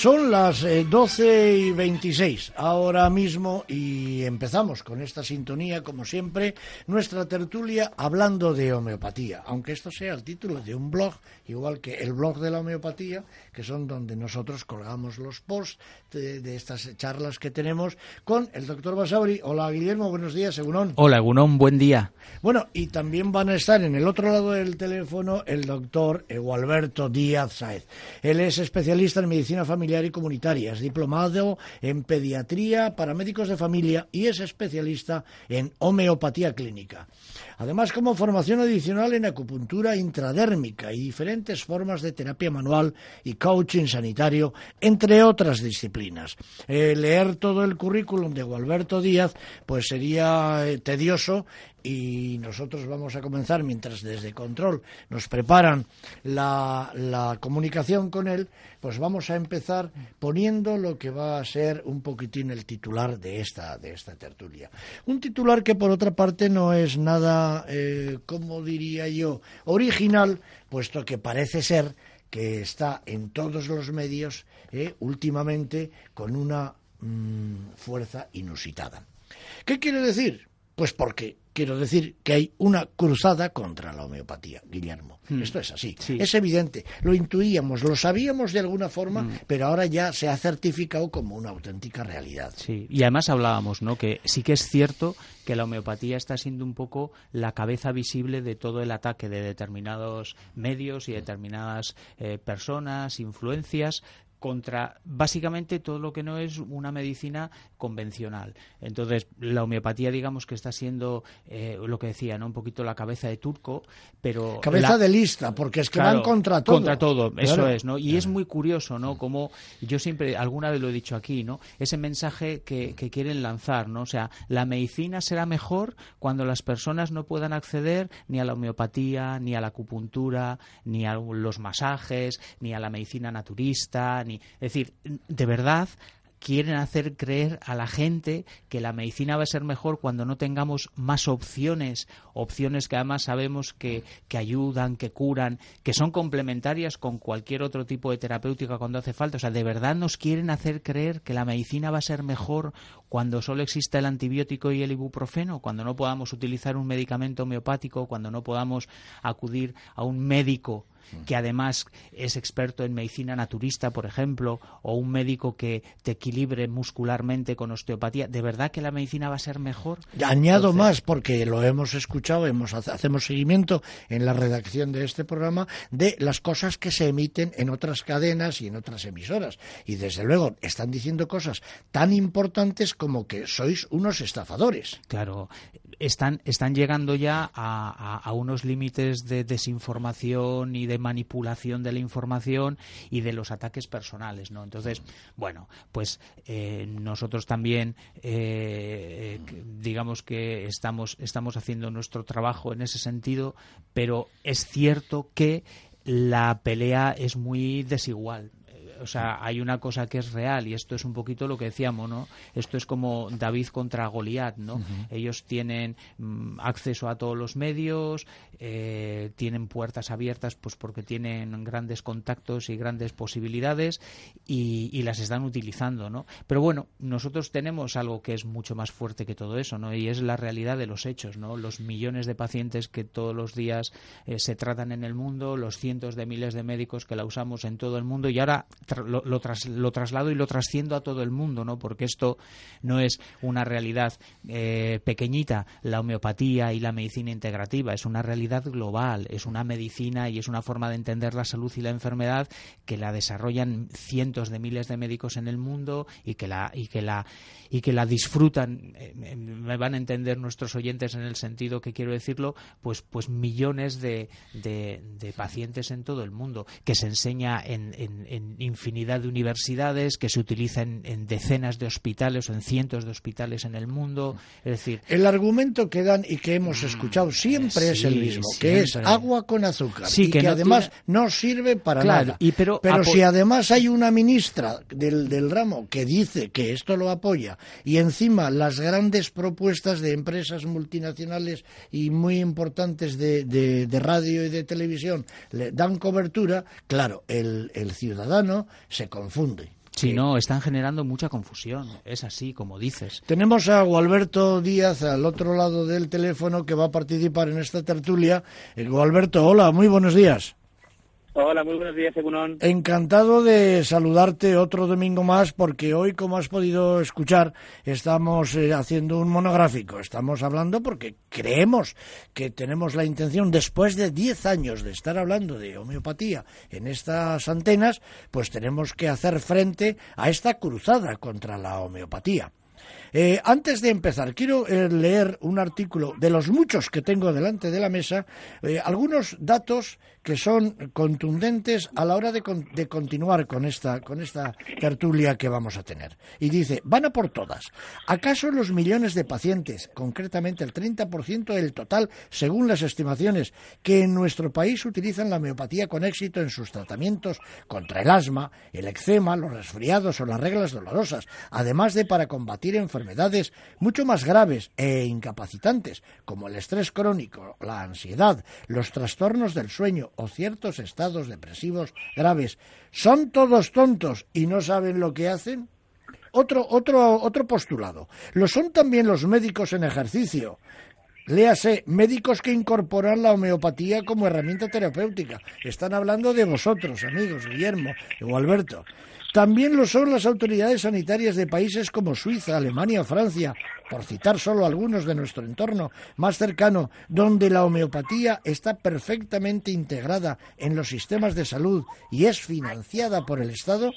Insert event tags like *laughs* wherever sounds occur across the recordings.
Son las 12 eh, y 26 ahora mismo y empezamos con esta sintonía, como siempre, nuestra tertulia hablando de homeopatía, aunque esto sea el título de un blog, igual que el blog de la homeopatía, que son donde nosotros colgamos los posts de, estas charlas que tenemos con el doctor Basauri. Hola Guillermo, buenos días, Egunón. Hola Egunón, buen día. Bueno, y también van a estar en el otro lado del teléfono el doctor Egualberto Díaz Saez. Él es especialista en medicina familiar y comunitaria. Es diplomado en pediatría para médicos de familia y es especialista en homeopatía clínica. Además, como formación adicional en acupuntura intradérmica y diferentes formas de terapia manual y coaching sanitario, entre otras disciplinas. Eh, leer todo el currículum de Gualberto Díaz, pues sería eh, tedioso y nosotros vamos a comenzar mientras desde control nos preparan la, comunicación con él, pues vamos a empezar poniendo lo que va a ser un poquitín el titular de esta, de esta tertulia. Un titular que por otra parte no es nada, eh, como diría yo, original, puesto que parece ser que está en todos los medios eh, últimamente con una mm, fuerza inusitada. ¿Qué quiere decir? Pues porque quiero decir que hay una cruzada contra la homeopatía, Guillermo. Hmm. Esto es así. Es evidente. Lo intuíamos, lo sabíamos de alguna forma, hmm. pero ahora ya se ha certificado como una auténtica realidad. Sí, y además hablábamos, ¿no? Que sí que es cierto que la homeopatía está siendo un poco la cabeza visible de todo el ataque de determinados medios y determinadas eh, personas, influencias contra básicamente todo lo que no es una medicina convencional. Entonces, la homeopatía, digamos que está siendo eh, lo que decía, ¿no? Un poquito la cabeza de turco, pero... Cabeza de lista, porque es que van contra todo. Contra todo, eso es, ¿no? Y es muy curioso, ¿no? Como yo siempre, alguna vez lo he dicho aquí, ¿no? Ese mensaje que, que quieren lanzar, ¿no? O sea, la medicina será mejor cuando las personas no puedan acceder ni a la homeopatía, ni a la acupuntura, ni a los masajes, ni a la medicina naturista, es decir, de verdad quieren hacer creer a la gente que la medicina va a ser mejor cuando no tengamos más opciones, opciones que además sabemos que, que, ayudan, que curan, que son complementarias con cualquier otro tipo de terapéutica cuando hace falta. O sea, de verdad nos quieren hacer creer que la medicina va a ser mejor cuando solo exista el antibiótico y el ibuprofeno, cuando no podamos utilizar un medicamento homeopático, cuando no podamos acudir a un médico que además es experto en medicina naturista, por ejemplo, o un médico que te equilibre muscularmente con osteopatía, ¿de verdad que la medicina va a ser mejor? Añado más, porque lo hemos escuchado, hemos, hacemos seguimiento en la redacción de este programa de las cosas que se emiten en otras cadenas y en otras emisoras. Y desde luego están diciendo cosas tan importantes como que sois unos estafadores. Claro, están, están llegando ya a, unos límites de desinformación y de manipulación de la información y de los ataques personales, ¿no? Entonces, bueno, pues eh, nosotros también, eh, digamos que estamos, estamos haciendo nuestro trabajo en ese sentido, pero es cierto que la pelea es muy desigual o sea, hay una cosa que es real y esto es un poquito lo que decíamos, ¿no? Esto es como David contra Goliat, ¿no? Ellos tienen mm, acceso a todos los medios, eh, tienen puertas abiertas, pues porque tienen grandes contactos y grandes posibilidades y, las están utilizando, ¿no? Pero bueno, nosotros tenemos algo que es mucho más fuerte que todo eso, ¿no? Y es la realidad de los hechos, ¿no? Los millones de pacientes que todos los días eh, se tratan en el mundo, los cientos de miles de médicos que la usamos en todo el mundo y ahora lo, lo, traslado y lo trasciendo a todo el mundo, ¿no? Porque esto no es una realidad eh, pequeñita, la homeopatía y la medicina integrativa, es una realidad global, es una medicina y es una forma de entender la salud y la enfermedad que la desarrollan cientos de miles de médicos en el mundo y que la y que la y que la disfrutan, eh, me van a entender nuestros oyentes en el sentido que quiero decirlo, pues pues millones de, de, pacientes en todo el mundo, que se enseña en, en, en infinidad de universidades, que se utiliza en, decenas de hospitales o en cientos de hospitales en el mundo. Es decir, el argumento que dan y que hemos mm, escuchado siempre es el mismo, que es agua con azúcar y que, además no sirve para nada. pero si además hay una ministra del, del ramo que dice que esto lo apoya y encima las grandes propuestas de empresas multinacionales y muy importantes de, de, radio y de televisión le dan cobertura, claro, el, el ciudadano se confunde. Si no, están generando mucha confusión. Es así, como dices. Tenemos a Gualberto Díaz al otro lado del teléfono que va a participar en esta tertulia. Eh, Gualberto, hola, muy buenos días. Hola, muy buenos días, Egunon. Encantado de saludarte otro domingo más porque hoy, como has podido escuchar, estamos eh, haciendo un monográfico. Estamos hablando porque creemos que tenemos la intención, después de 10 años de estar hablando de homeopatía en estas antenas, pues tenemos que hacer frente a esta cruzada contra la homeopatía. Eh, antes de empezar, quiero eh, leer un artículo de los muchos que tengo delante de la mesa, algunos datos que son contundentes a la hora de, de, continuar con esta, con esta tertulia que vamos a tener. Y dice, van a por todas. ¿Acaso los millones de pacientes, concretamente el 30% del total, según las estimaciones, que en nuestro país utilizan la homeopatía con éxito en sus tratamientos contra el asma, el eczema, los resfriados o las reglas dolorosas, además de para combatir enfermedades mucho más graves e incapacitantes, como el estrés crónico, la ansiedad, los trastornos del sueño o ciertos estados depresivos graves, son todos tontos y no saben lo que hacen? Otro, otro, otro postulado. Lo son también los médicos en ejercicio. Léase, médicos que incorporan la homeopatía como herramienta terapéutica. Están hablando de vosotros, amigos, Guillermo o Alberto. También lo son las autoridades sanitarias de países como Suiza, Alemania, Francia, por citar solo algunos de nuestro entorno más cercano, donde la homeopatía está perfectamente integrada en los sistemas de salud y es financiada por el Estado,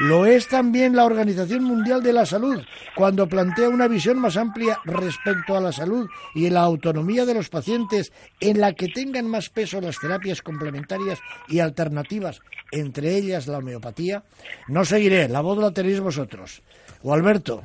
lo es también la Organización Mundial de la Salud, cuando plantea una visión más amplia respecto a la salud y la autonomía de los pacientes, en la que tengan más peso las terapias complementarias y alternativas, entre ellas la homeopatía. No seguiré, la voz la tenéis vosotros. O Alberto.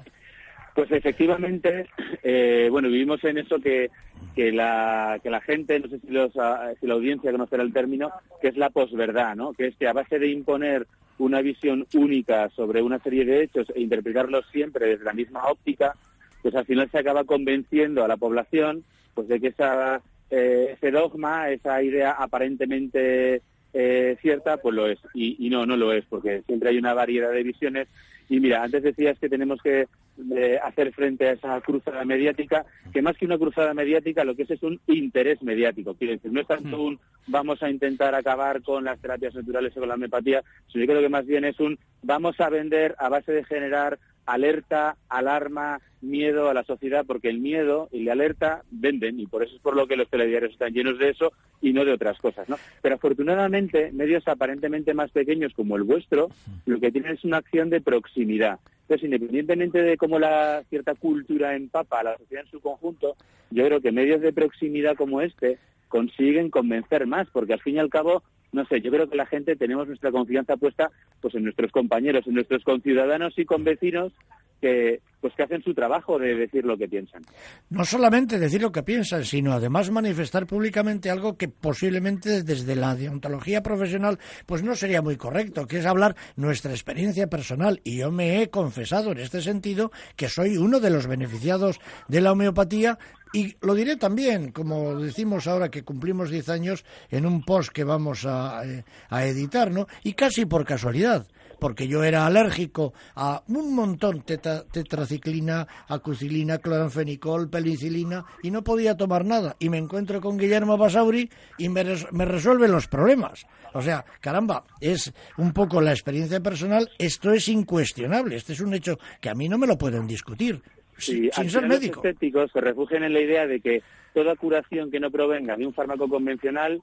Pues efectivamente, eh, bueno, vivimos en eso que, que, la, que la gente, no sé si, los, si la audiencia conocerá el término, que es la posverdad, ¿no? Que es que a base de imponer una visión única sobre una serie de hechos e interpretarlos siempre desde la misma óptica, pues al final se acaba convenciendo a la población pues de que esa, eh, ese dogma, esa idea aparentemente eh, cierta, pues lo es. Y, y, no, no lo es, porque siempre hay una variedad de visiones. Y mira, antes decías que tenemos que eh, hacer frente a esa cruzada mediática, que más que una cruzada mediática, lo que es es un interés mediático. Quiere decir, no es tanto un vamos a intentar acabar con las terapias naturales o con la homeopatía, sino yo creo que más bien es un vamos a vender a base de generar alerta, alarma, miedo a la sociedad, porque el miedo y la alerta venden, y por eso es por lo que los telediarios están llenos de eso y no de otras cosas. Pero afortunadamente, medios aparentemente más pequeños como el vuestro, lo que tienen es una acción de proximidad. Entonces, independientemente de cómo la cierta cultura empapa a la sociedad en su conjunto, yo creo que medios de proximidad como este consiguen convencer más, porque al fin y al cabo no sé, yo creo que la gente tenemos nuestra confianza puesta pues en nuestros compañeros, en nuestros conciudadanos y convecinos que pues que hacen su trabajo de decir lo que piensan. No solamente decir lo que piensan, sino además manifestar públicamente algo que posiblemente desde la deontología profesional pues no sería muy correcto, que es hablar nuestra experiencia personal. Y yo me he confesado en este sentido que soy uno de los beneficiados de la homeopatía y lo diré también, como decimos ahora que cumplimos 10 años, en un post que vamos a, eh, a editar, ¿no? Y casi por casualidad porque yo era alérgico a un montón, teta, tetraciclina, acucilina, cloranfenicol, penicilina, y no podía tomar nada. Y me encuentro con Guillermo Basauri y me, me resuelve los problemas. O sea, caramba, es un poco la experiencia personal, esto es incuestionable, este es un hecho que a mí no me lo pueden discutir. Sí, sin ser médico. Los escépticos se refugian en la idea de que toda curación que no provenga de un fármaco convencional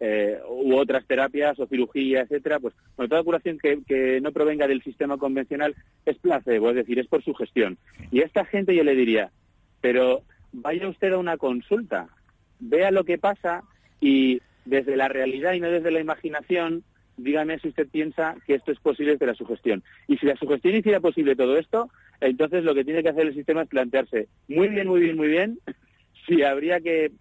eh, u otras terapias o cirugía, etcétera, pues bueno, toda curación que, no provenga del sistema convencional es placebo, es decir, es por su gestión. Y a esta gente yo le diría, pero vaya usted a una consulta, vea lo que pasa y desde la realidad y no desde la imaginación, dígame si usted piensa que esto es posible desde la sugestión. Y si la sugestión hiciera posible todo esto, entonces lo que tiene que hacer el sistema es plantearse muy bien, muy bien, muy bien sí, habría que,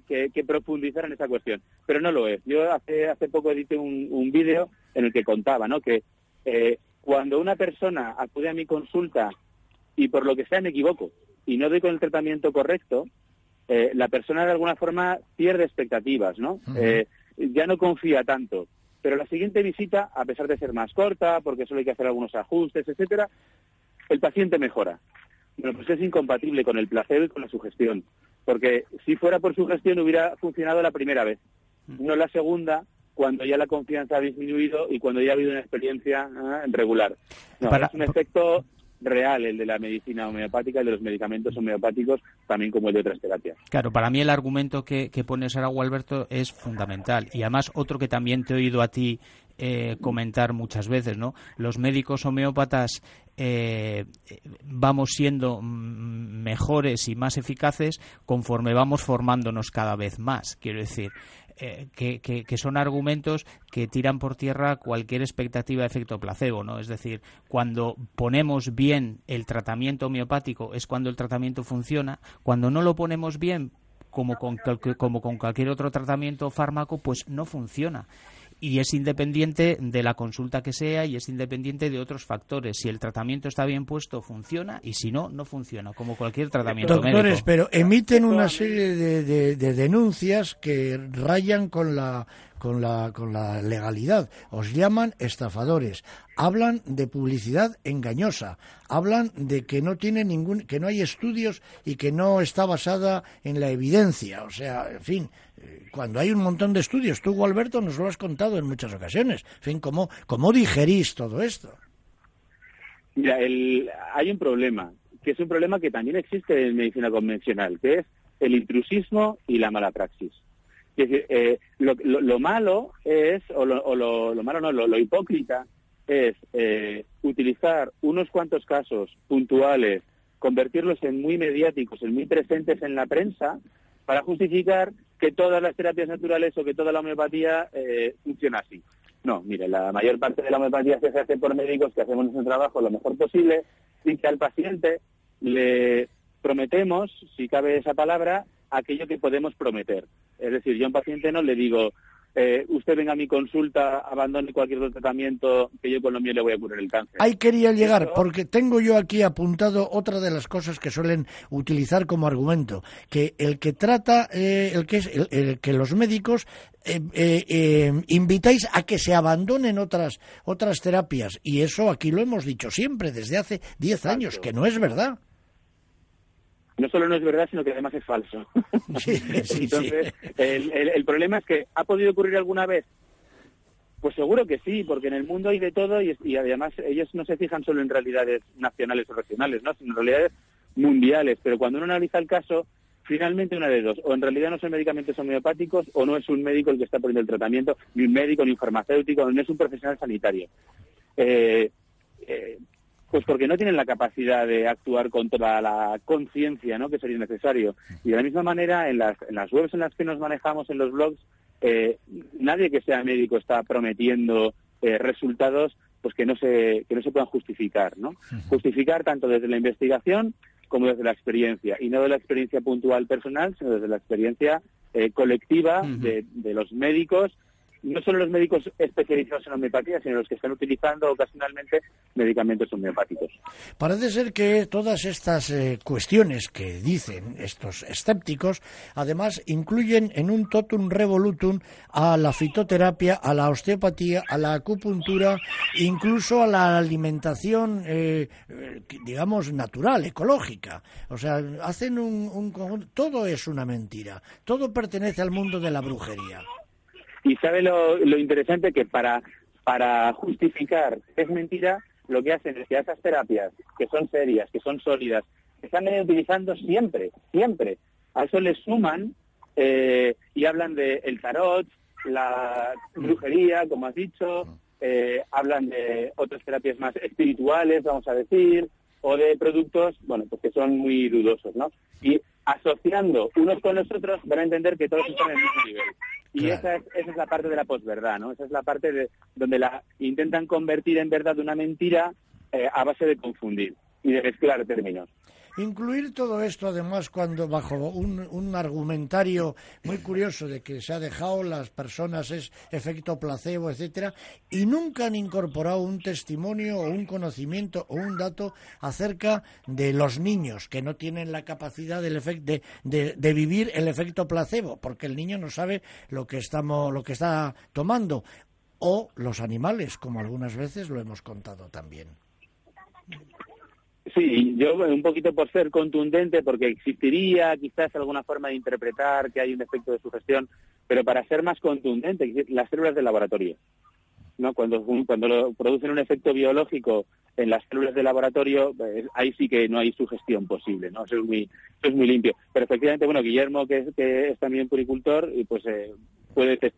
profundizar en esa cuestión, pero no lo es. Yo hace, hace poco edité un, un vídeo en el que contaba ¿no? que eh, cuando una persona acude a mi consulta y por lo que sea me equivoco y no doy con el tratamiento correcto, eh, la persona de alguna forma pierde expectativas, ¿no? Eh, ya no confía tanto. pero la siguiente visita, a pesar de ser más corta, porque solo hay que hacer algunos ajustes, etcétera, el paciente mejora. Bueno, pues es incompatible con el placebo y con la sugestión, porque si fuera por sugestión hubiera funcionado la primera vez, no la segunda, cuando ya la confianza ha disminuido y cuando ya ha habido una experiencia ah, regular. No, es un efecto real el de la medicina homeopática y de los medicamentos homeopáticos, también como el de otras terapias. Claro, para mí el argumento que, que pone Sara Alberto es fundamental. Y además otro que también te he oído a ti eh, comentar muchas veces, ¿no? Los médicos homeópatas eh, vamos siendo mejores y más eficaces conforme vamos formándonos cada vez más. Quiero decir, eh, que, son argumentos que tiran por tierra cualquier expectativa de efecto placebo, ¿no? Es decir, cuando ponemos bien el tratamiento homeopático es cuando el tratamiento funciona, cuando no lo ponemos bien como con, como con cualquier otro tratamiento fármaco, pues no funciona y es independiente de la consulta que sea y es independiente de otros factores. Si el tratamiento está bien puesto, funciona y si no, no funciona, como cualquier tratamiento Doctores, pero emiten una serie de, de denuncias que rayan con la con la, con la legalidad. Os llaman estafadores. Hablan de publicidad engañosa. Hablan de que no tiene ningún, que no hay estudios y que no está basada en la evidencia. O sea, en fin, eh, cuando hay un montón de estudios, tú, Alberto, nos lo has contado en muchas ocasiones. En fin, ¿cómo, cómo digerís todo esto? Mira, el, hay un problema, que es un problema que también existe en medicina convencional, que es el intrusismo y la mala praxis. Eh, lo, malo es, o lo, malo no, lo, hipócrita es eh, utilizar unos cuantos casos puntuales, convertirlos en muy mediáticos, en muy presentes en la prensa, para justificar que todas las terapias naturales o que toda la homeopatía eh, funciona así. No, mire, la mayor parte de la homeopatía se hace por médicos que hacemos nuestro trabajo lo mejor posible y que al paciente le prometemos, si cabe esa palabra, aquello que podemos prometer. Es decir, yo a un paciente no le digo, eh, usted venga a mi consulta, abandone cualquier otro tratamiento que yo con lo mío le voy a curar el cáncer. Ahí quería llegar, porque tengo yo aquí apuntado otra de las cosas que suelen utilizar como argumento, que el que trata, eh, el que es, el, que los médicos eh, invitáis a que se abandonen otras otras terapias y eso aquí lo hemos dicho siempre desde hace 10 años, que no es verdad no solo no es verdad, sino que además es falso. *laughs* Entonces, El, problema es que ¿ha podido ocurrir alguna vez? Pues seguro que sí, porque en el mundo hay de todo y, además ellos no se fijan solo en realidades nacionales o regionales, ¿no? sino en realidades mundiales. Pero cuando uno analiza el caso, finalmente una de dos. O en realidad no son medicamentos homeopáticos o no es un médico el que está poniendo el tratamiento, ni un médico, ni un farmacéutico, no es un profesional sanitario. Eh, eh, pues porque no tienen la capacidad de actuar con toda la conciencia ¿no? que sería necesario. Y de la misma manera, en las, en las webs en las que nos manejamos, en los blogs, eh, nadie que sea médico está prometiendo eh, resultados pues que no se que no se puedan justificar, ¿no? Justificar tanto desde la investigación como desde la experiencia y no de la experiencia puntual personal, sino desde la experiencia eh, colectiva de, de los médicos no solo los médicos especializados en homeopatía, sino los que están utilizando ocasionalmente medicamentos homeopáticos. Parece ser que todas estas eh, cuestiones que dicen estos escépticos, además incluyen en un totum revolutum a la fitoterapia, a la osteopatía, a la acupuntura, incluso a la alimentación, eh, digamos, natural, ecológica. O sea, hacen un, un... Todo es una mentira. Todo pertenece al mundo de la brujería. Y sabe lo, interesante que para, justificar que es mentira, lo que hacen es que esas terapias, que son serias, que son sólidas, están utilizando siempre, siempre. A eso le suman eh, y hablan de el tarot, la brujería, como has dicho, eh, hablan de otras terapias más espirituales, vamos a decir, o de productos, bueno, pues que son muy dudosos, ¿no? Asociando unos con los otros van a entender que todos están en el mismo nivel. Y esa, es, esa es la parte de la posverdad, ¿no? Esa es la parte de donde la intentan convertir en verdad una mentira eh, a base de confundir y de mezclar términos. Incluir todo esto, además, cuando bajo un, argumentario muy curioso de que se ha dejado las personas es efecto placebo, etcétera, y nunca han incorporado un testimonio o un conocimiento o un dato acerca de los niños que no tienen la capacidad del de, de, vivir el efecto placebo, porque el niño no sabe lo que estamos, lo que está tomando o los animales, como algunas veces lo hemos contado también. Sí, yo un poquito por ser contundente, porque existiría quizás alguna forma de interpretar que hay un efecto de sugestión, pero para ser más contundente, las células del laboratorio. ¿no? Cuando, cuando producen un efecto biológico en las células de laboratorio, pues, ahí sí que no hay sugestión posible, ¿no? Eso es muy, es muy limpio. Pero efectivamente, bueno, Guillermo, que es, que es también puricultor, y pues eh, puede tener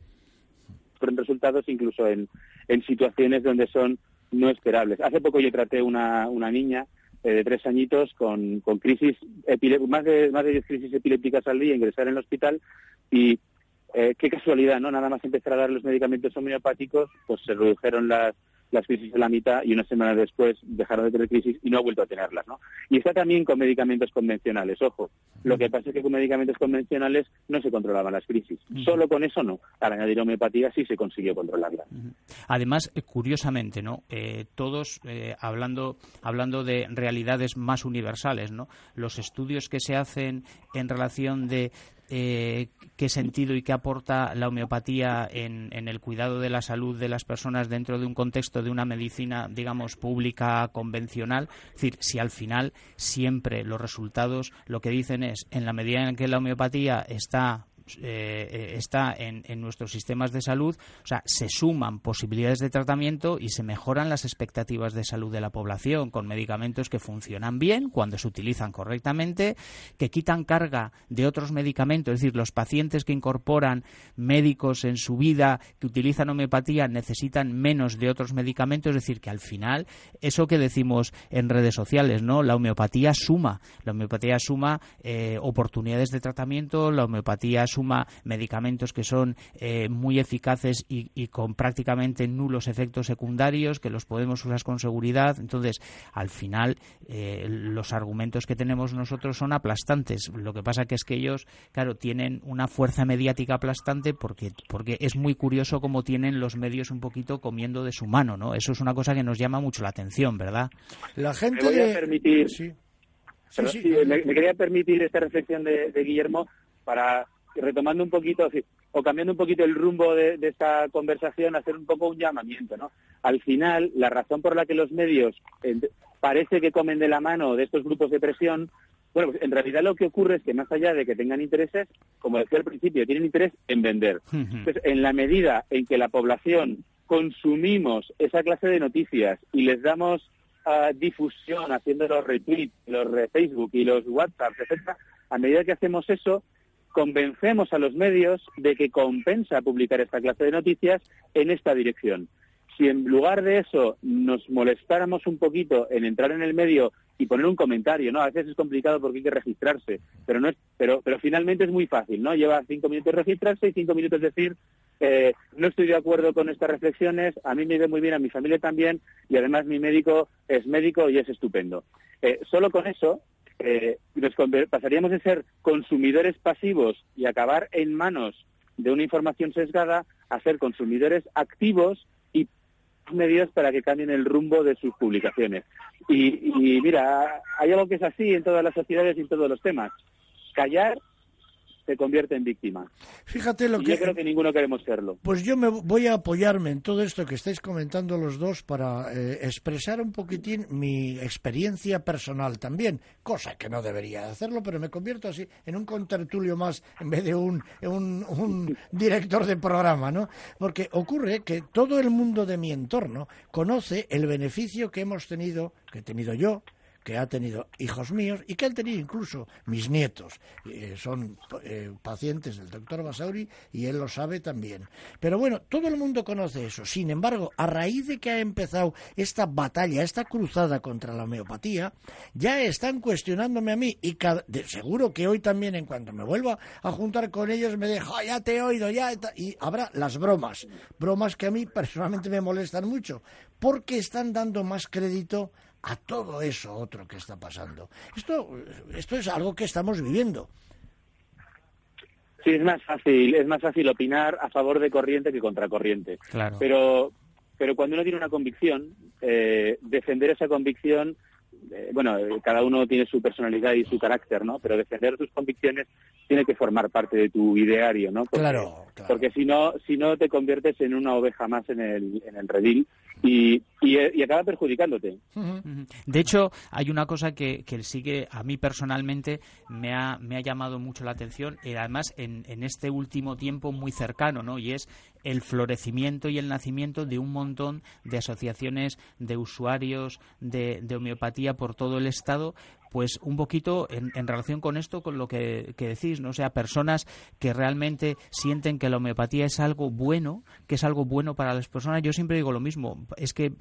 resultados incluso en, en situaciones donde son no esperables. Hace poco yo traté una, una niña eh, de tres añitos con, con crisis, más de, más de 10 crisis epilépticas al día, ingresar en el hospital y eh, qué casualidad, ¿no? Nada más empezar a dar los medicamentos homeopáticos, pues se redujeron las, las crisis a la mitad y una semana después dejaron de tener crisis y no ha vuelto a tenerlas, ¿no? Y está también con medicamentos convencionales, ojo. Lo que pasa es que con medicamentos convencionales no se controlaban las crisis. Solo con eso no. Al añadir homeopatía sí se consiguió controlarlas. Además, eh, curiosamente, ¿no? Eh, todos hablando hablando de realidades más universales, ¿no? Los estudios que se hacen en relación de eh, qué sentido y qué aporta la homeopatía en, el cuidado de la salud de las personas dentro de un contexto de una medicina, digamos, pública convencional. Es decir, si al final siempre los resultados lo que dicen es, en la medida en que la homeopatía está eh, eh, está en, nuestros sistemas de salud, o sea, se suman posibilidades de tratamiento y se mejoran las expectativas de salud de la población con medicamentos que funcionan bien cuando se utilizan correctamente, que quitan carga de otros medicamentos, es decir, los pacientes que incorporan médicos en su vida, que utilizan homeopatía, necesitan menos de otros medicamentos, es decir, que al final, eso que decimos en redes sociales, ¿no? La homeopatía suma, la homeopatía suma eh, oportunidades de tratamiento, la homeopatía suma medicamentos que son eh, muy eficaces y, con prácticamente nulos efectos secundarios, que los podemos usar con seguridad. Entonces, al final, eh, los argumentos que tenemos nosotros son aplastantes. Lo que pasa que es que ellos, claro, tienen una fuerza mediática aplastante porque, porque es muy curioso cómo tienen los medios un poquito comiendo de su mano, ¿no? Eso es una cosa que nos llama mucho la atención, ¿verdad? La gente... Me permitir... Sí. me, quería permitir esta reflexión de Guillermo para retomando un poquito, o cambiando un poquito el rumbo de, esta conversación, hacer un poco un llamamiento, ¿no? Al final, la razón por la que los medios parece que comen de la mano de estos grupos de presión, bueno, pues en realidad lo que ocurre es que más allá de que tengan intereses, como decía al principio, tienen interés en vender. Entonces, en la medida en que la población consumimos esa clase de noticias y les damos ah, difusión haciendo los retweets, los Facebook y los WhatsApp, etcétera, a medida que hacemos eso, convencemos a los medios de que compensa publicar esta clase de noticias en esta dirección. Si en lugar de eso nos molestáramos un poquito en entrar en el medio y poner un comentario, ¿no? A veces es complicado porque hay que registrarse, pero no es, pero, pero finalmente es muy fácil, ¿no? Lleva cinco minutos registrarse y cinco minutos decir eh, no estoy de acuerdo con estas reflexiones, a mí me ve muy bien, a mi familia también, y además mi médico es médico y es estupendo. Eh, solo con eso eh, nos pasaríamos de ser consumidores pasivos y acabar en manos de una información sesgada a ser consumidores activos y medios para que cambien el rumbo de sus publicaciones. Y, y mira, hay algo que es así en todas las sociedades y en todos los temas. Callar se convierte en víctima. Fíjate lo que... Yo creo que ninguno queremos serlo. Pues yo me voy a apoyarme en todo esto que estáis comentando los dos para eh, expresar un poquitín mi experiencia personal también, cosa que no debería hacerlo, pero me convierto así en un contertulio más en vez de un, un, un *laughs* director de programa, ¿no? Porque ocurre que todo el mundo de mi entorno conoce el beneficio que hemos tenido, que he tenido yo, que ha tenido hijos míos y que han tenido incluso mis nietos. Eh, son eh, pacientes del doctor Basauri y él lo sabe también. Pero bueno, todo el mundo conoce eso. Sin embargo, a raíz de que ha empezado esta batalla, esta cruzada contra la homeopatía, ya están cuestionándome a mí y seguro que hoy también, en cuanto me vuelva a juntar con ellos, me dejo, ah, ya te he oído, ya. Y habrá las bromas. Bromas que a mí personalmente me molestan mucho porque están dando más crédito a todo eso otro que está pasando. Esto, esto es algo que estamos viviendo. Sí, es más fácil, es más fácil opinar a favor de corriente que contra corriente. Claro. Pero, pero cuando uno tiene una convicción, eh, defender esa convicción, eh, bueno, cada uno tiene su personalidad y su carácter, ¿no? Pero defender sus convicciones tiene que formar parte de tu ideario, ¿no? claro, Porque si no, si no te conviertes en una oveja más en el, en el redil y, y, acaba perjudicándote. De hecho, hay una cosa que, que sí que a mí personalmente me ha, me ha llamado mucho la atención, y además en, en este último tiempo muy cercano, ¿no? Y es el florecimiento y el nacimiento de un montón de asociaciones de usuarios de, homeopatía por todo el Estado pues un poquito en, relación con esto, con lo que, decís, ¿no? O sea, personas que realmente sienten que la homeopatía es algo bueno, que es algo bueno para las personas. Yo siempre digo lo mismo, es que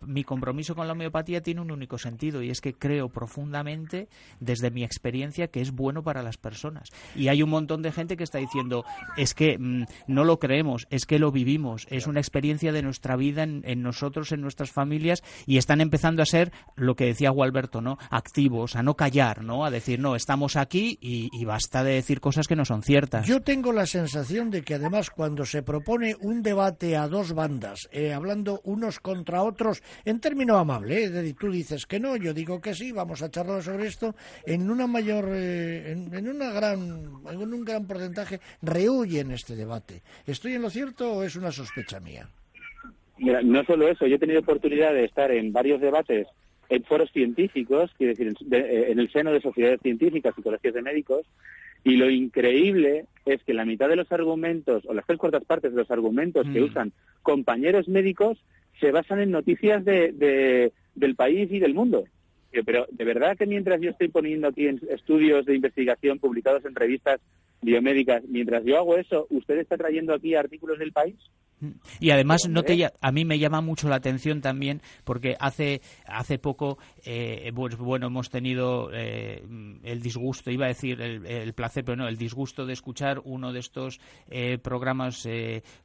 mi compromiso con la homeopatía tiene un único sentido y es que creo profundamente, desde mi experiencia, que es bueno para las personas. Y hay un montón de gente que está diciendo, es que mm, no lo creemos, es que lo vivimos, es una experiencia de nuestra vida en, en nosotros, en nuestras familias y están empezando a ser, lo que decía Gualberto, ¿no? Activos a no callar, ¿no? A decir, no, estamos aquí y, basta de decir cosas que no son ciertas. Yo tengo la sensación de que además cuando se propone un debate a dos bandas, eh, hablando unos contra otros, en término amable, ¿eh? tú dices que no, yo digo que sí, vamos a charlar sobre esto, en una mayor, eh, en, una gran, en un gran porcentaje rehuyen este debate. ¿Estoy en lo cierto o es una sospecha mía? Mira, no solo eso, yo he tenido oportunidad de estar en varios debates en foros científicos, quiere decir, eh, en el seno de sociedades científicas y colegios de médicos, y lo increíble es que la mitad de los argumentos, o las tres cuartas partes de los argumentos que mm. usan compañeros médicos, se basan en noticias de, del país y del mundo. Pero de verdad que mientras yo estoy poniendo aquí en estudios de investigación publicados en revistas biomédicas, mientras yo hago eso, ¿usted está trayendo aquí artículos del país? Y además no te, a mí me llama mucho la atención también porque hace hace poco eh, pues, bueno hemos tenido eh, el disgusto iba a decir el, placer pero no el disgusto de escuchar uno de estos eh, programas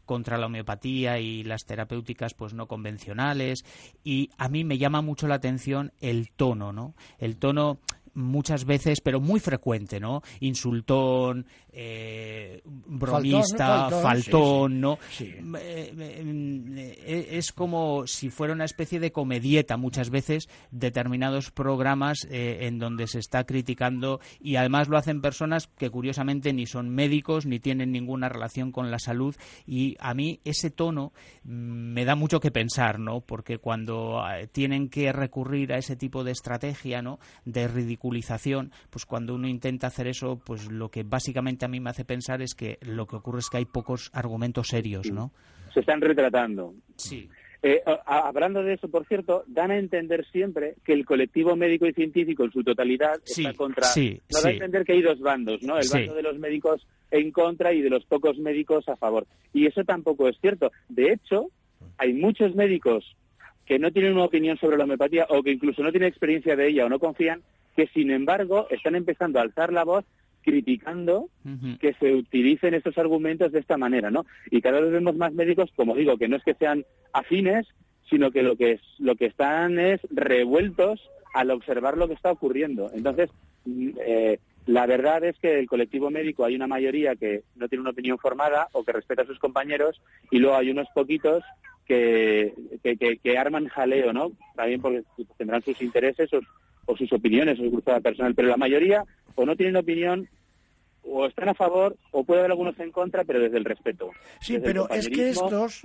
contra la homeopatía y las terapéuticas pues no convencionales. Y a mí me llama mucho la atención el tono no el tono muchas veces, pero muy frecuente, ¿no? Insultón, eh, bromista, faltón, ¿no? Eh, eh, es como si fuera una especie de comedieta muchas veces determinados programas en donde se está criticando y además lo hacen personas que curiosamente ni son médicos ni tienen ninguna relación con la salud y a mí ese tono mm, me da mucho que pensar, ¿no? Porque cuando tienen que recurrir a ese tipo de estrategia, ¿no? De ridiculización, pues cuando uno intenta hacer eso, pues lo que básicamente a mí me hace pensar es que lo que ocurre es que hay pocos argumentos serios, ¿no? Se están retratando. Sí. Eh, hablando de eso, por cierto, dan a entender siempre que el colectivo médico y científico en su totalidad está contra. Sí, no da a entender que hay dos bandos, ¿no? El bando de los médicos en contra y de los pocos médicos a favor. Y eso tampoco es cierto. De hecho, hay muchos médicos que no tienen una opinión sobre la homeopatía o que incluso no tienen experiencia de ella o no confían, que sin embargo están empezando a alzar la voz criticando que se utilicen estos argumentos de esta manera, ¿no? Y cada vez vemos más médicos, como digo, que no es que sean afines, sino que lo que es, lo que están es revueltos al observar lo que está ocurriendo. Entonces, mm, eh, la verdad es que el colectivo médico hay una mayoría que no tiene una opinión formada o que respeta a sus compañeros y luego hay unos poquitos que, arman jaleo, ¿no? También porque tendrán sus intereses o, o sus opiniones o su cruzada personal, pero la mayoría o no tienen opinión o están a favor o puede haber algunos en contra, pero desde el respeto. Sí, pero es que estos,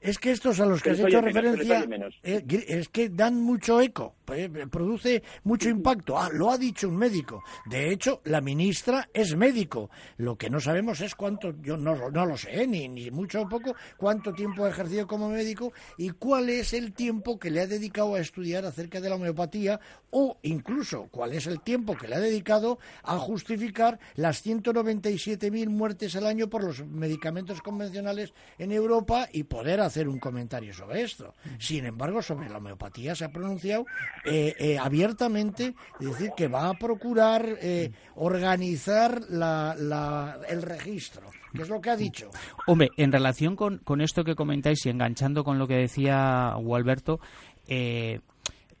es que estos a los que has hecho referencia es que dan mucho eco, eh, produce mucho impacto. Ah, lo ha dicho un médico. De hecho, la ministra es médico. Lo que no sabemos es cuánto, yo no, no lo sé, ni, ni mucho o poco, cuánto tiempo ha ejercido como médico y cuál es el tiempo que le ha dedicado a estudiar acerca de la homeopatía o incluso cuál es el tiempo que le ha dedicado a justificar las 197.000 muertes al año por los medicamentos convencionales en Europa y poder hacer un comentario sobre esto. Sin embargo, sobre la homeopatía se ha pronunciado eh, eh, abiertamente, decir que va a procurar eh, organizar el registro. ¿Qué es lo que ha dicho? Hombre, en relación con, con esto que comentáis y enganchando con lo que decía Gualberto,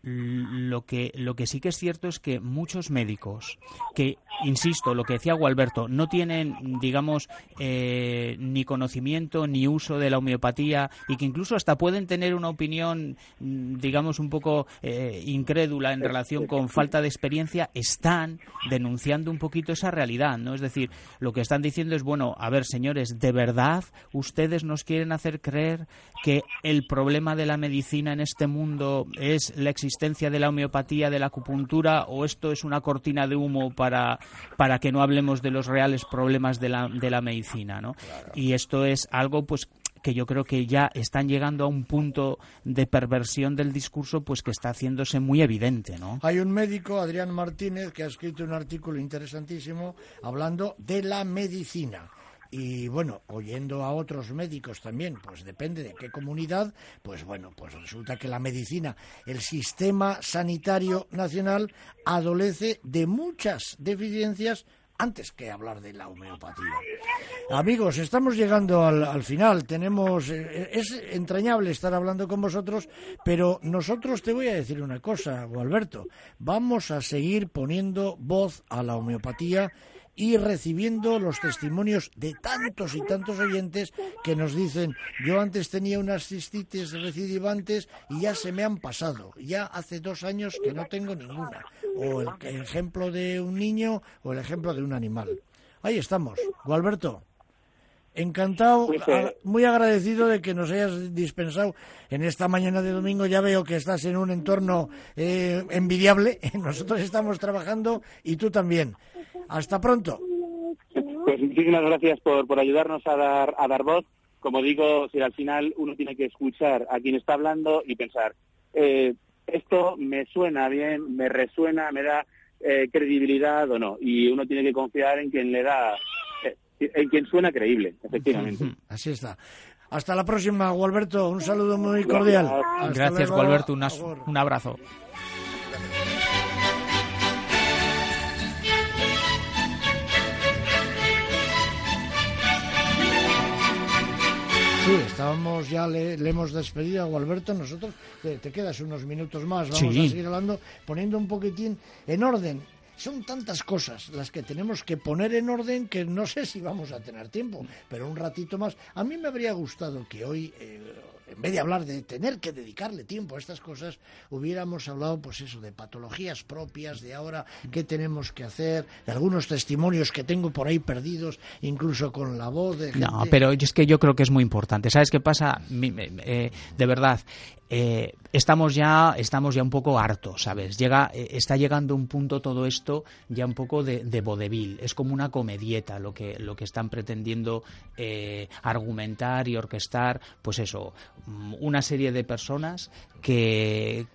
lo que, lo que sí que es cierto es que muchos médicos que, insisto, lo que decía Gualberto, no tienen, digamos, eh, ni conocimiento ni uso de la homeopatía y que incluso hasta pueden tener una opinión, mm, digamos, un poco eh, incrédula en relación con falta de experiencia, están denunciando un poquito esa realidad, ¿no? Es decir, lo que están diciendo es, bueno, a ver, señores, ¿de verdad ustedes nos quieren hacer creer que el problema de la medicina en este mundo es la existencia de la homeopatía, de la acupuntura, o esto es una cortina de humo para, para que no hablemos de los reales problemas de la, de la medicina, ¿no? Y esto es algo, pues, que yo creo que ya están llegando a un punto de perversión del discurso pues que está haciéndose muy evidente, ¿no? Hay un médico, Adrián Martínez, que ha escrito un artículo interesantísimo hablando de la medicina y bueno, oyendo a otros médicos también, pues depende de qué comunidad, pues bueno, pues resulta que la medicina, el sistema sanitario nacional adolece de muchas deficiencias antes que hablar de la homeopatía. Amigos, estamos llegando al, final. Tenemos eh, es entrañable estar hablando con vosotros, pero nosotros te voy a decir una cosa, Gualberto. Vamos a seguir poniendo voz a la homeopatía y recibiendo los testimonios de tantos y tantos oyentes que nos dicen, yo antes tenía unas cistitis recidivantes y ya se me han pasado, ya hace dos años que no tengo ninguna. O el, ejemplo de un niño o el ejemplo de un animal. Ahí estamos. Gualberto. Encantado, muy agradecido de que nos hayas dispensado en esta mañana de domingo. Ya veo que estás en un entorno eh, envidiable. *laughs* Nosotros estamos trabajando y tú también. Hasta pronto. Pues muchísimas gracias por, por ayudarnos a dar, a dar voz. Como digo, si al final uno tiene que escuchar a quien está hablando y pensar, eh, esto me suena bien, me resuena, me da eh, credibilidad o no. Y uno tiene que confiar en quien le da, en quien suena creíble, efectivamente. Así está. Hasta la próxima, Gualberto. Un saludo muy cordial. Gracias, Gualberto. un abrazo. Sí, estábamos ya, le, hemos despedido a Gualberto, nosotros te, quedas unos minutos más, vamos a seguir hablando, poniendo un poquitín en orden. Son tantas cosas las que tenemos que poner en orden que no sé si vamos a tener tiempo, pero un ratito más. A mí me habría gustado que hoy... Eh, en vez de hablar de tener que dedicarle tiempo a estas cosas, hubiéramos hablado, pues eso, de patologías propias, de ahora qué tenemos que hacer, de algunos testimonios que tengo por ahí perdidos, incluso con la voz de. No, pero es que yo creo que es muy importante. ¿Sabes qué pasa? Eh, de verdad, eh, estamos ya estamos ya un poco hartos, ¿sabes? Llega eh, está llegando un punto todo esto ya un poco de, de vodevil. Es como una comedieta lo que lo que están pretendiendo eh, argumentar y orquestar, pues eso, una serie de personas que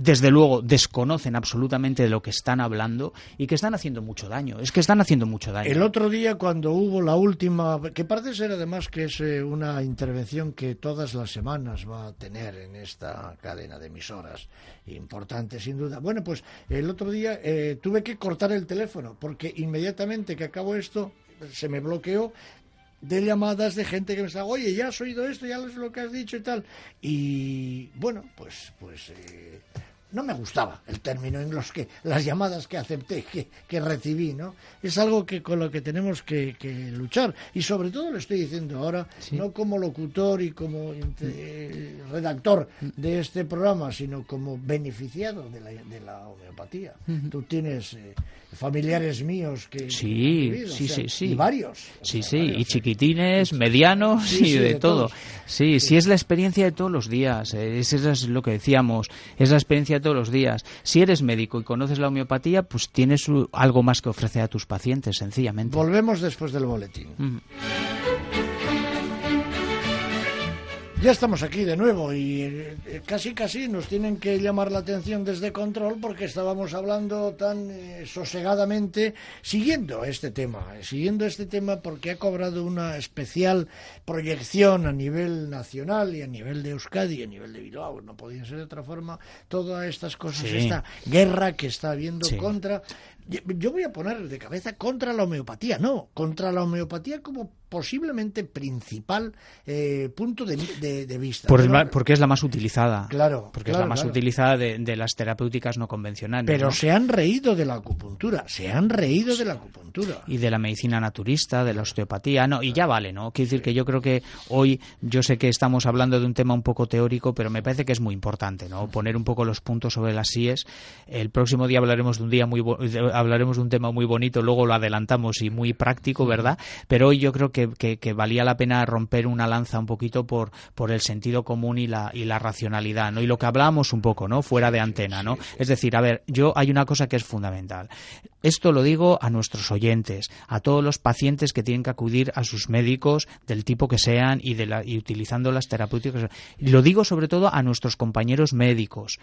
desde luego desconocen absolutamente de lo que están hablando y que están haciendo mucho daño. Es que están haciendo mucho daño. El otro día cuando hubo la última, que parece ser además que es eh, una intervención que todas las semanas va a tener en esta cadena de emisoras, importante sin duda. Bueno, pues el otro día eh, tuve que cortar el teléfono porque inmediatamente que acabo esto se me bloqueó de llamadas de gente que me está, oye, ya has oído esto, ya es lo que has dicho y tal. Y bueno, pues, pues eh, no me gustaba el término en los que las llamadas que acepté, que, que recibí, ¿no? Es algo que con lo que tenemos que, luchar y sobre todo lo estoy diciendo ahora, no como locutor y como eh, redactor de este programa, sino como beneficiado de la, de la homeopatía. Tú tienes eh, familiares míos que sí, sí, sí, sí, y varios. Sí, sí, y chiquitines, medianos y de, todo. Sí, sí, es la experiencia de todos los días. Eh, eso es lo que decíamos, es la experiencia todos los días. Si eres médico y conoces la homeopatía, pues tienes algo más que ofrecer a tus pacientes, sencillamente. Volvemos después del boletín. Ya estamos aquí de nuevo y eh, casi casi nos tienen que llamar la atención desde control porque estábamos hablando tan eh, sosegadamente siguiendo este tema, eh, siguiendo este tema porque ha cobrado una especial proyección a nivel nacional y a nivel de Euskadi y a nivel de Bilbao, no podía ser de otra forma, todas estas cosas, esta guerra que está habiendo contra yo voy a poner de cabeza contra la homeopatía, no, contra la homeopatía como posiblemente principal eh, punto de, vista. porque es la más utilizada. Claro. Porque es la más utilizada de, las terapéuticas no convencionales. Pero se han reído de la acupuntura, se han reído de la acupuntura. Y de la medicina naturista, de la osteopatía, no, y ya vale, ¿no? Quiero decir que yo creo que hoy, yo sé que estamos hablando de un tema un poco teórico, pero me parece que es muy importante, ¿no? Poner un poco los puntos sobre las síes. El próximo día hablaremos de un día muy hablaremos de un tema muy bonito, luego lo adelantamos y muy práctico, ¿verdad? Pero hoy yo creo que que, valía la pena romper una lanza un poquito por, por el sentido común y la, y la racionalidad, ¿no? Y lo que hablábamos un poco, ¿no? Fuera de antena, ¿no? Es decir, a ver, yo hay una cosa que es fundamental. Esto lo digo a nuestros oyentes, a todos los pacientes que tienen que acudir a sus médicos del tipo que sean y, de la, y utilizando las terapéuticas. Lo digo sobre todo a nuestros compañeros médicos.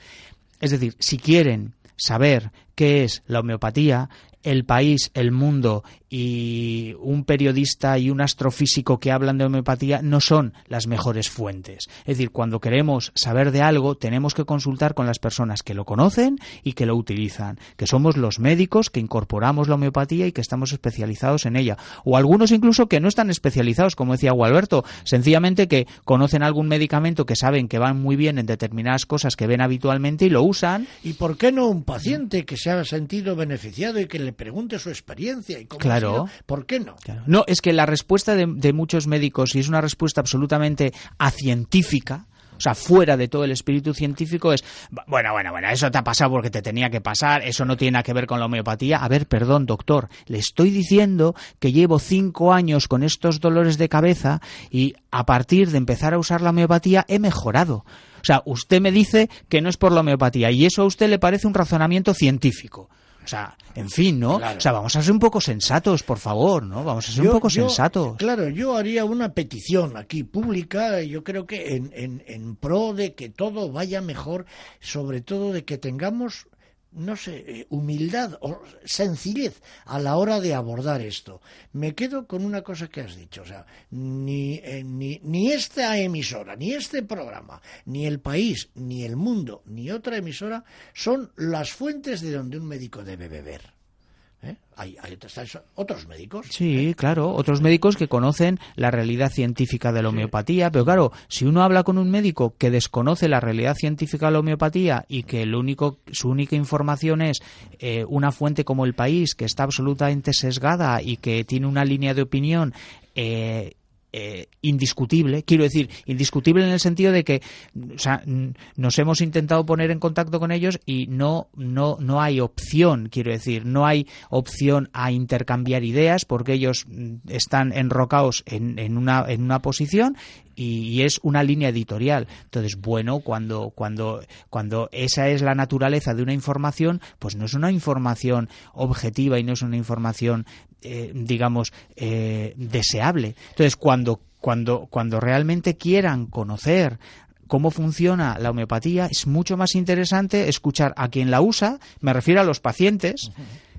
Es decir, si quieren saber qué es la homeopatía, el país, el mundo y un periodista y un astrofísico que hablan de homeopatía no son las mejores fuentes. Es decir, cuando queremos saber de algo, tenemos que consultar con las personas que lo conocen y que lo utilizan, que somos los médicos que incorporamos la homeopatía y que estamos especializados en ella. O algunos incluso que no están especializados, como decía Gualberto, sencillamente que conocen algún medicamento que saben que van muy bien en determinadas cosas que ven habitualmente y lo usan. ¿Y por qué no un paciente que se ha sentido beneficiado y que le pregunte su experiencia y cómo claro. ¿Por qué no? No, es que la respuesta de, muchos médicos, y es una respuesta absolutamente acientífica, o sea, fuera de todo el espíritu científico es, bueno, bueno, bueno, eso te ha pasado porque te tenía que pasar, eso no tiene nada que ver con la homeopatía. A ver, perdón, doctor, le estoy diciendo que llevo cinco años con estos dolores de cabeza y a partir de empezar a usar la homeopatía he mejorado. O sea, usted me dice que no es por la homeopatía y eso a usted le parece un razonamiento científico. O sea, en fin, ¿no? O sea, vamos a ser un poco sensatos, por favor, ¿no? Vamos a ser un poco sensatos. Claro, yo haría una petición aquí pública, yo creo que en, en, en pro de que todo vaya mejor, sobre todo de que tengamos no sé, eh, humildad o sencillez a la hora de abordar esto. Me quedo con una cosa que has dicho, o sea, ni, eh, ni, ni esta emisora, ni este programa, ni el país, ni el mundo, ni otra emisora son las fuentes de donde un médico debe beber. ¿Eh? Hay, otros médicos. Sí, claro, otros médicos que conocen la realidad científica de la homeopatía, pero claro, si uno habla con un médico que desconoce la realidad científica de la homeopatía y que lo único, su única información es eh, una fuente como el país, que está absolutamente sesgada y que tiene una línea de opinión eh, eh, indiscutible, quiero decir, indiscutible en el sentido de que nos hemos intentado poner en contacto con ellos y no, no, no hay opción, quiero decir, no hay opción a intercambiar ideas porque ellos mm, están enrocados en, en, una, en una posición y, es una línea editorial. Entonces, bueno, cuando, cuando, cuando esa es la naturaleza de una información, pues no es una información objetiva y no es una información eh, digamos, eh, deseable. Entonces, cuando, cuando, cuando realmente quieran conocer cómo funciona la homeopatía, es mucho más interesante escuchar a quien la usa, me refiero a los pacientes,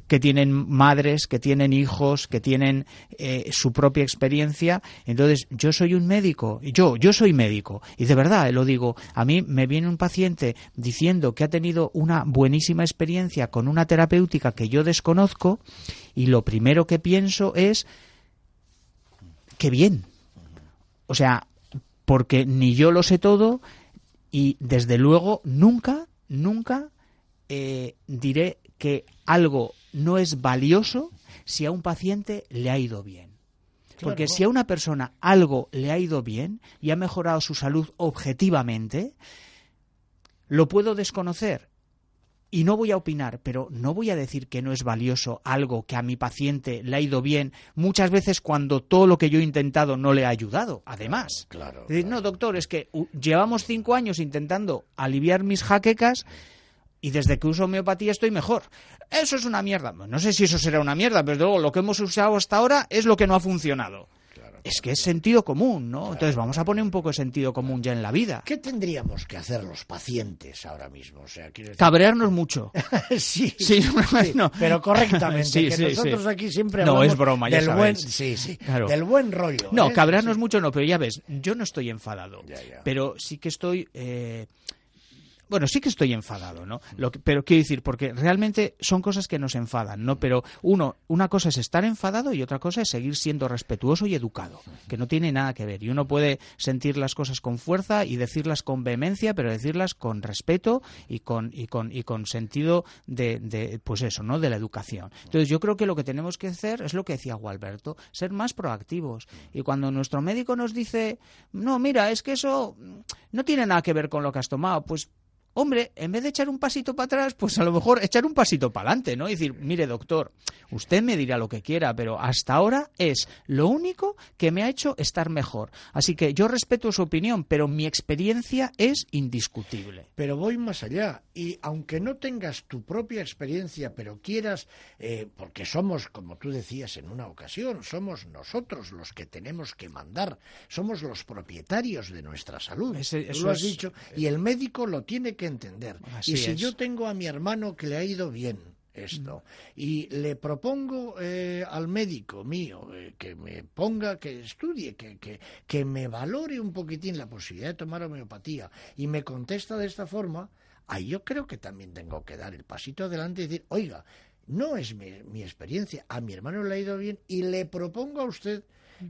que tienen madres, que tienen hijos, que tienen eh, su propia experiencia. Entonces, yo soy un médico, yo, yo soy médico, y de verdad lo digo, a mí me viene un paciente diciendo que ha tenido una buenísima experiencia con una terapéutica que yo desconozco, y lo primero que pienso es, qué bien. O sea, porque ni yo lo sé todo, y desde luego nunca, nunca eh, diré que algo no es valioso si a un paciente le ha ido bien. Porque si a una persona algo le ha ido bien y ha mejorado su salud objetivamente, lo puedo desconocer y no voy a opinar, pero no voy a decir que no es valioso algo que a mi paciente le ha ido bien, muchas veces cuando todo lo que yo he intentado no le ha ayudado, además. Claro, No, doctor, es que llevamos cinco años intentando aliviar mis jaquecas y desde que uso homeopatía estoy mejor. Eso es una mierda. No sé si eso será una mierda, pero luego lo que hemos usado hasta ahora es lo que no ha funcionado. es que es sentido común, ¿no? Entonces vamos a poner un poco de sentido común ya en la vida. ¿Qué tendríamos que hacer los pacientes ahora mismo? O sea, Cabrearnos mucho. *laughs* sí, *laughs* *laughs* sí, pero correctamente. que nosotros aquí siempre no, es broma, ya del buen, sí, sí, del buen rollo. No, ¿eh? cabrearnos mucho no, pero ya ves, yo no estoy enfadado, pero sí que estoy... Eh, bueno, sí que estoy enfadado, ¿no? Lo pero quiero decir, porque realmente son cosas que nos enfadan, ¿no? Pero uno, una cosa es estar enfadado y otra cosa es seguir siendo respetuoso y educado, que no tiene nada que ver. Y uno puede sentir las cosas con fuerza y decirlas con vehemencia, pero decirlas con respeto y con, y con, y con sentido de, de, pues eso, ¿no? De la educación. Entonces yo creo que lo que tenemos que hacer es lo que decía Gualberto, ser más proactivos. Y cuando nuestro médico nos dice, no, mira, es que eso no tiene nada que ver con lo que has tomado, pues hombre, en vez de echar un pasito para atrás, pues a lo mejor echar un pasito para adelante, ¿no? Y decir, mire, doctor, usted me dirá lo que quiera, pero hasta ahora es lo único que me ha hecho estar mejor. Así que yo respeto su opinión, pero mi experiencia es indiscutible. Pero voy más allá. Y aunque no tengas tu propia experiencia, pero quieras, eh, porque somos, como tú decías en una ocasión, somos nosotros los que tenemos que mandar, somos los propietarios de nuestra salud. Ese- eso lo has es- dicho. Y el médico lo tiene que entender. Así y si es. yo tengo a mi hermano que le ha ido bien esto y le propongo eh, al médico mío eh, que me ponga, que estudie, que, que, que me valore un poquitín la posibilidad de tomar homeopatía y me contesta de esta forma, ahí yo creo que también tengo que dar el pasito adelante y decir, oiga, no es mi, mi experiencia, a mi hermano le ha ido bien y le propongo a usted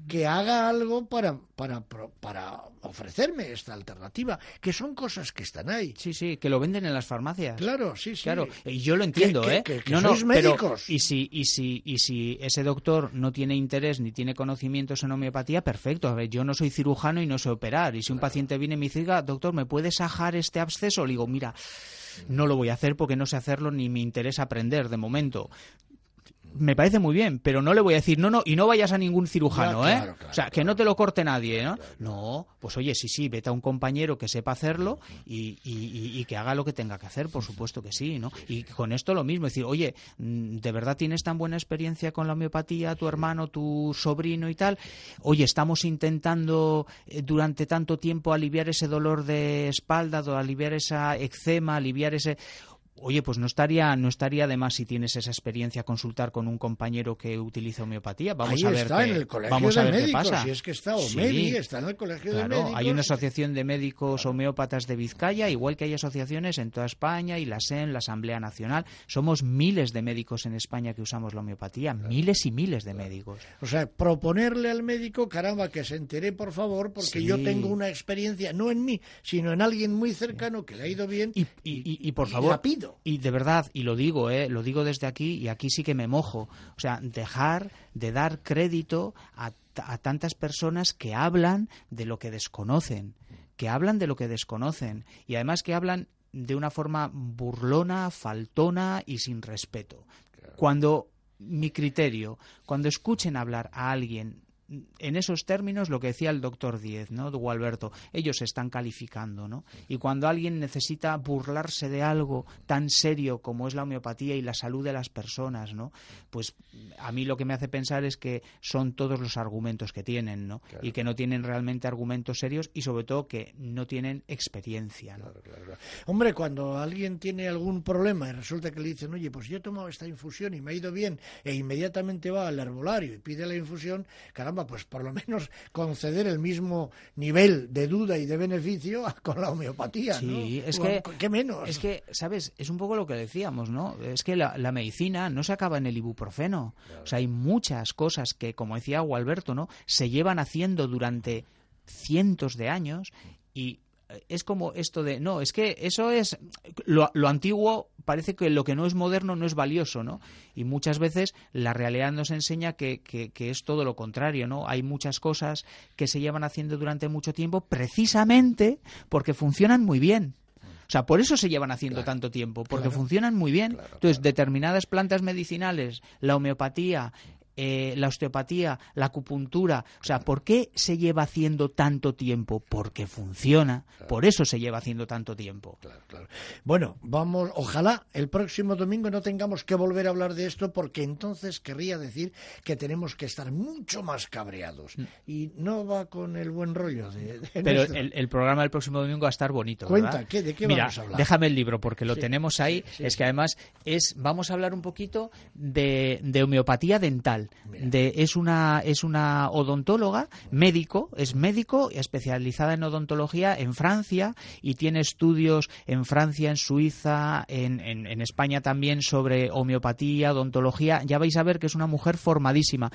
que haga algo para, para, para ofrecerme esta alternativa, que son cosas que están ahí. Sí, sí, que lo venden en las farmacias. Claro, sí, sí. Claro, y yo lo entiendo, que- ¿eh? que- que no, no, sois pero médicos. y si y si y si ese doctor no tiene interés ni tiene conocimientos en homeopatía, perfecto. A ver, yo no soy cirujano y no sé operar. Y si un paciente viene y me dice, "Oiga, doctor, ¿me puede sajar este absceso?" Le digo, "Mira, no lo voy a hacer porque no sé hacerlo ni me interesa aprender de momento." Me parece muy bien, pero no le voy a decir, no, no, y no vayas a ningún cirujano, Ya, ¿eh? claro, claro, o sea, que no te lo corte nadie, ¿no? No, pues oye, sí, sí, vete a un compañero que sepa hacerlo y, y- y- que haga lo que tenga que hacer, por supuesto que sí, ¿no? Y con esto lo mismo, decir, oye, mm, ¿de verdad tienes tan buena experiencia con la homeopatía, tu hermano, tu sobrino y tal? Oye, estamos intentando eh, durante tanto tiempo aliviar ese dolor de espalda, aliviar esa eczema, aliviar ese... Oye, pues no estaría, no estaría de más si tienes esa experiencia consultar con un compañero que utiliza homeopatía. Vamos Ahí a ver está, qué- en el colegio vamos a ver qué pasa. si es que está Sí. Está en el colegio de médicos. hay una asociación de médicos homeópatas de Vizcaya, igual que hay asociaciones en toda España y la SEN, la Asamblea Nacional. Somos miles de médicos en España que usamos la homeopatía, miles y miles de médicos. O sea, proponerle al médico, caramba, que se entere, por favor, porque Sí. yo tengo una experiencia, no en mí, sino en alguien muy cercano que le ha ido bien. Y, y- y- y, por favor, la pido. Y de verdad, y lo digo, eh, lo digo desde aquí, y aquí sí que me mojo, o sea, dejar de dar crédito a, a tantas personas que hablan de lo que desconocen, que hablan de lo que desconocen, y además que hablan de una forma burlona, faltona y sin respeto. Cuando mi criterio, cuando escuchen hablar a alguien en esos términos, lo que decía el doctor Diez, ¿no? De Gualberto, ellos se están calificando, ¿no? Y cuando alguien necesita burlarse de algo tan serio como es la homeopatía y la salud de las personas, ¿no? Pues a mí lo que me hace pensar es que son todos los argumentos que tienen, ¿no? Y que no tienen realmente argumentos serios y sobre todo que no tienen experiencia, ¿no? Hombre, cuando alguien tiene algún problema y resulta que le dicen, oye, pues yo he tomado esta infusión y me ha ido bien, e inmediatamente va al herbolario y pide la infusión, caramba, pues por lo menos conceder el mismo nivel de duda y de beneficio con la homeopatía, ¿no? Sí, es que ¿Qué menos? Es que, ¿sabes? Es un poco lo que decíamos, ¿no? Es que la, la medicina no se acaba en el ibuprofeno. O sea, hay muchas cosas que, como decía Gualberto, ¿no? Se llevan haciendo durante cientos de años y es como esto de, no, es que eso es, lo, lo antiguo parece que lo que no es moderno no es valioso, ¿no? Y muchas veces la realidad nos enseña que, que, que es todo lo contrario, ¿no? Hay muchas cosas que se llevan haciendo durante mucho tiempo precisamente porque funcionan muy bien. O sea, por eso se llevan haciendo tanto tiempo, porque funcionan muy bien. Entonces, determinadas plantas medicinales, la homeopatía, eh, la osteopatía, la acupuntura, o sea, ¿por qué se lleva haciendo tanto tiempo? Porque funciona, por eso se lleva haciendo tanto tiempo. Claro, claro. Bueno, vamos, ojalá el próximo domingo no tengamos que volver a hablar de esto porque entonces querría decir que tenemos que estar mucho más cabreados y no va con el buen rollo de, de *laughs* Pero el, el programa del próximo domingo va a estar bonito. Cuenta, ¿verdad? ¿qué- de qué Mira, vamos a hablar? déjame el libro porque lo Sí, tenemos ahí. sí, es que además es vamos a hablar un poquito de, de homeopatía dental. Es una es una odontóloga, médico, es médico especializada en odontología en Francia y tiene estudios en Francia, en Suiza, en, en, España también sobre homeopatía, odontología. Ya vais a ver que es una mujer formadísima.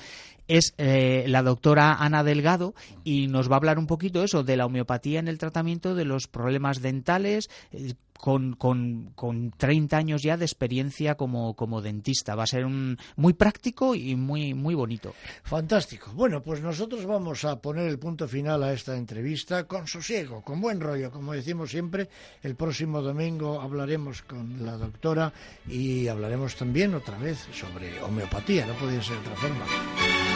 Es eh, la doctora Ana Delgado y nos va a hablar un poquito eso de la homeopatía en el tratamiento de los problemas dentales, eh, con, con, con 30 años ya de experiencia como, como dentista. Va a ser un, muy práctico y muy, muy bonito. Fantástico. Bueno, pues nosotros vamos a poner el punto final a esta entrevista con sosiego, con buen rollo, como decimos siempre. El próximo domingo hablaremos con la doctora y hablaremos también otra vez sobre homeopatía, no podía ser de otra forma.